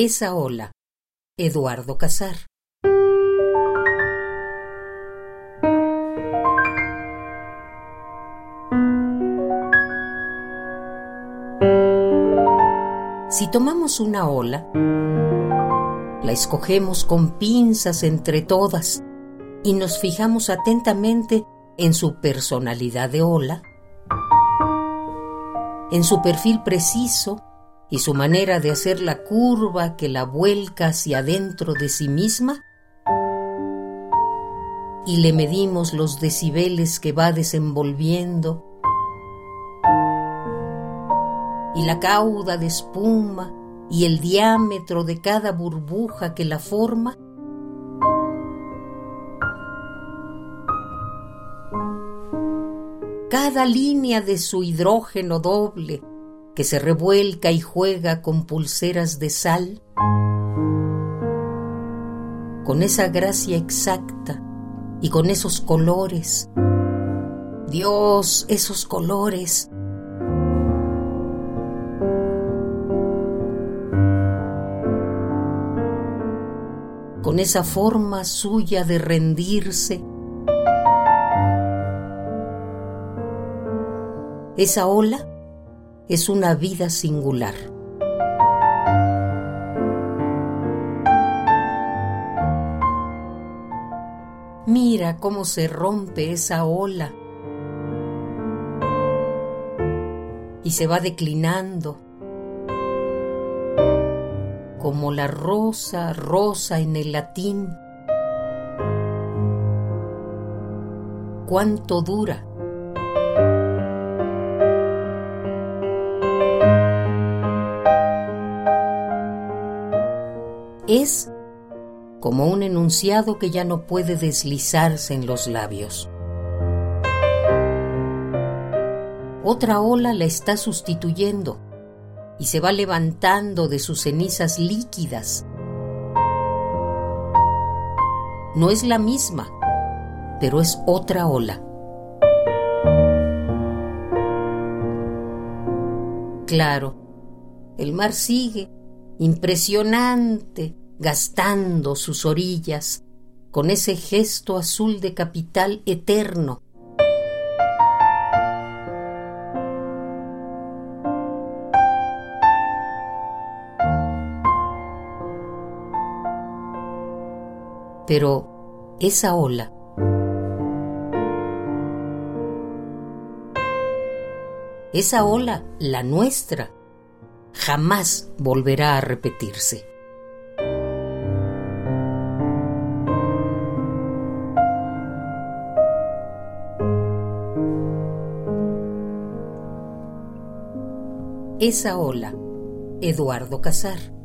Esa ola. Eduardo Casar. Si tomamos una ola, la escogemos con pinzas entre todas y nos fijamos atentamente en su personalidad de ola, en su perfil preciso y su manera de hacer la curva que la vuelca hacia adentro de sí misma? Y le medimos los decibeles que va desenvolviendo y la cauda de espuma y el diámetro de cada burbuja que la forma? Cada línea de su hidrógeno doble que se revuelca y juega con pulseras de sal, con esa gracia exacta y con esos colores. Dios, esos colores. Con esa forma suya de rendirse. Esa ola es una vida singular. Mira cómo se rompe esa ola y se va declinando como la rosa rosa en el latín. ¿Cuánto dura? Es como un enunciado que ya no puede deslizarse en los labios. Otra ola la está sustituyendo y se va levantando de sus cenizas líquidas. No es la misma, pero es otra ola. Claro, el mar sigue, impresionante, gastando sus orillas con ese gesto azul de capital eterno. Pero esa ola esa ola, la nuestra, jamás volverá a repetirse. Esa ola, Eduardo Casar.